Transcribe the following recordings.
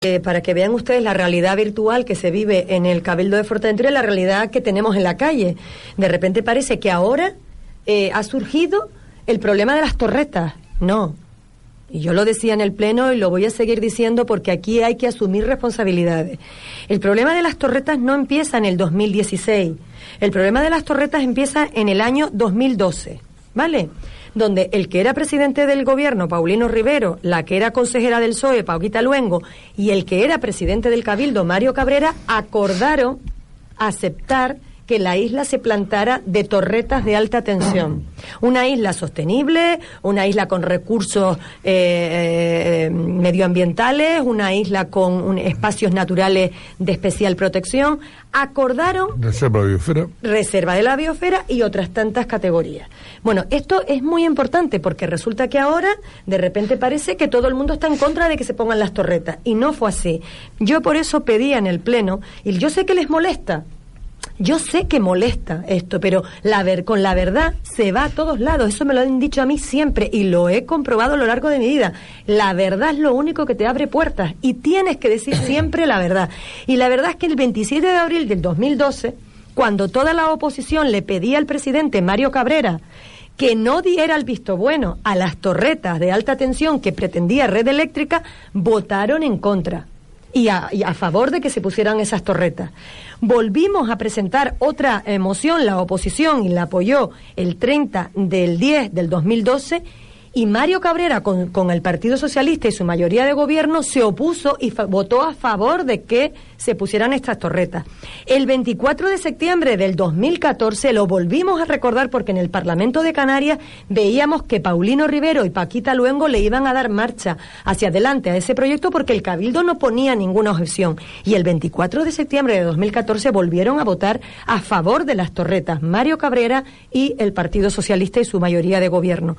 Eh, para que vean ustedes la realidad virtual que se vive en el Cabildo de Fuerteventura y la realidad que tenemos en la calle. De repente parece que ahora eh, ha surgido el problema de las torretas. No. Y yo lo decía en el Pleno y lo voy a seguir diciendo porque aquí hay que asumir responsabilidades. El problema de las torretas no empieza en el 2016. El problema de las torretas empieza en el año 2012. ¿Vale? donde el que era presidente del gobierno, Paulino Rivero, la que era consejera del PSOE, Pauquita Luengo, y el que era presidente del Cabildo, Mario Cabrera, acordaron aceptar que la isla se plantara de torretas de alta tensión. Una isla sostenible, una isla con recursos eh, eh, medioambientales, una isla con espacios naturales de especial protección. Acordaron. Reserva de biosfera. Reserva de la biosfera y otras tantas categorías. Bueno, esto es muy importante porque resulta que ahora de repente parece que todo el mundo está en contra de que se pongan las torretas y no fue así. Yo por eso pedía en el Pleno, y yo sé que les molesta, yo sé que molesta esto, pero la ver, con la verdad se va a todos lados. Eso me lo han dicho a mí siempre y lo he comprobado a lo largo de mi vida. La verdad es lo único que te abre puertas y tienes que decir siempre la verdad. Y la verdad es que el 27 de abril del 2012, cuando toda la oposición le pedía al presidente Mario Cabrera que no diera el visto bueno a las torretas de alta tensión que pretendía Red Eléctrica, votaron en contra y a, favor de que se pusieran esas torretas. Volvimos a presentar otra moción, la oposición, y la apoyó el 30 del 10 del 2012 y Mario Cabrera, con, con, el Partido Socialista y su mayoría de gobierno, se opuso y votó a favor de que se pusieran estas torretas. El 24 de septiembre del 2014 lo volvimos a recordar porque en el Parlamento de Canarias veíamos que Paulino Rivero y Paquita Luengo le iban a dar marcha hacia adelante a ese proyecto porque el Cabildo no ponía ninguna objeción. Y el 24 de septiembre de 2014 volvieron a votar a favor de las torretas Mario Cabrera y el Partido Socialista y su mayoría de gobierno.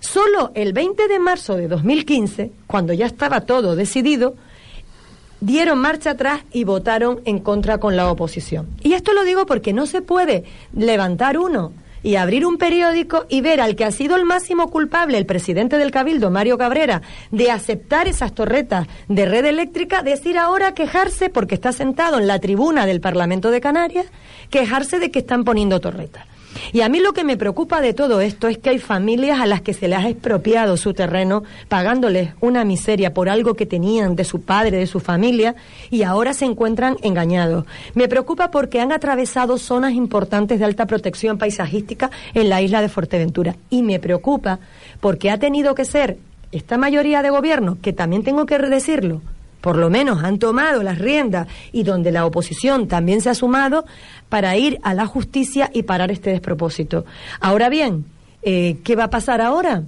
Solo el 20 de marzo de 2015, cuando ya estaba todo decidido, dieron marcha atrás y votaron en contra con la oposición. Y esto lo digo porque no se puede levantar uno y abrir un periódico y ver al que ha sido el máximo culpable, el presidente del Cabildo, Mario Cabrera, de aceptar esas torretas de red eléctrica, decir ahora quejarse porque está sentado en la tribuna del Parlamento de Canarias, quejarse de que están poniendo torretas. Y a mí lo que me preocupa de todo esto es que hay familias a las que se les ha expropiado su terreno, pagándoles una miseria por algo que tenían de su padre, de su familia, y ahora se encuentran engañados. Me preocupa porque han atravesado zonas importantes de alta protección paisajística en la isla de Fuerteventura. Y me preocupa porque ha tenido que ser esta mayoría de gobierno, que también tengo que decirlo, por lo menos han tomado las riendas y donde la oposición también se ha sumado para ir a la justicia y parar este despropósito. Ahora bien, eh, ¿qué va a pasar ahora?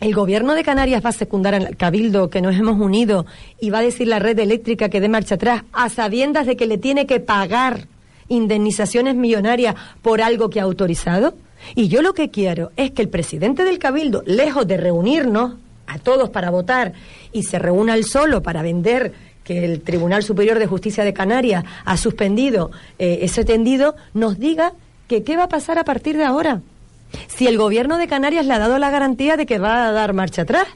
El gobierno de Canarias va a secundar al cabildo que nos hemos unido y va a decir la red eléctrica que dé marcha atrás a sabiendas de que le tiene que pagar indemnizaciones millonarias por algo que ha autorizado. Y yo lo que quiero es que el presidente del cabildo, lejos de reunirnos a todos para votar y se reúna él solo para vender que el Tribunal Superior de Justicia de Canarias ha suspendido eh, ese tendido, nos diga que qué va a pasar a partir de ahora. Si el gobierno de Canarias le ha dado la garantía de que va a dar marcha atrás.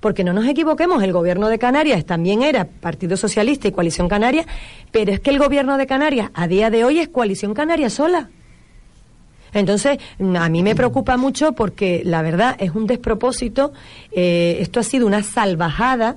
Porque no nos equivoquemos, el gobierno de Canarias también era Partido Socialista y Coalición Canaria, pero es que el gobierno de Canarias a día de hoy es Coalición Canaria sola. Entonces, a mí me preocupa mucho porque la verdad es un despropósito. Eh, esto ha sido una salvajada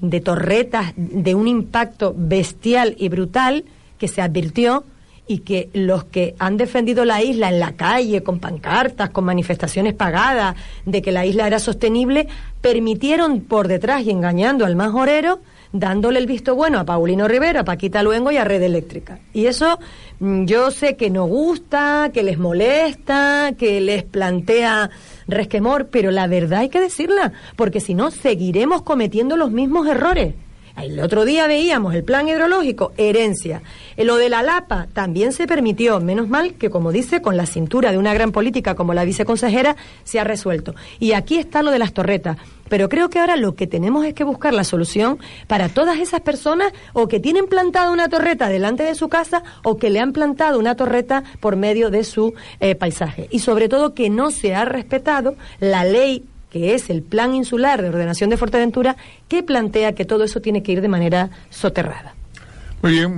de torretas de un impacto bestial y brutal que se advirtió y que los que han defendido la isla en la calle, con pancartas, con manifestaciones pagadas, de que la isla era sostenible, permitieron por detrás y engañando al más orero dándole el visto bueno a Paulino Rivera, a Paquita Luengo y a Red Eléctrica. Y eso mm, yo sé que no gusta, que les molesta, que les plantea resquemor, pero la verdad hay que decirla, porque si no seguiremos cometiendo los mismos errores. El otro día veíamos el plan hidrológico, herencia. Lo de la Lapa también se permitió, menos mal que, como dice, con la cintura de una gran política como la viceconsejera, se ha resuelto. Y aquí está lo de las torretas. Pero creo que ahora lo que tenemos es que buscar la solución para todas esas personas o que tienen plantada una torreta delante de su casa o que le han plantado una torreta por medio de su eh, paisaje. Y sobre todo que no se ha respetado la ley que es el Plan Insular de Ordenación de Fuerteventura, que plantea que todo eso tiene que ir de manera soterrada. Muy bien.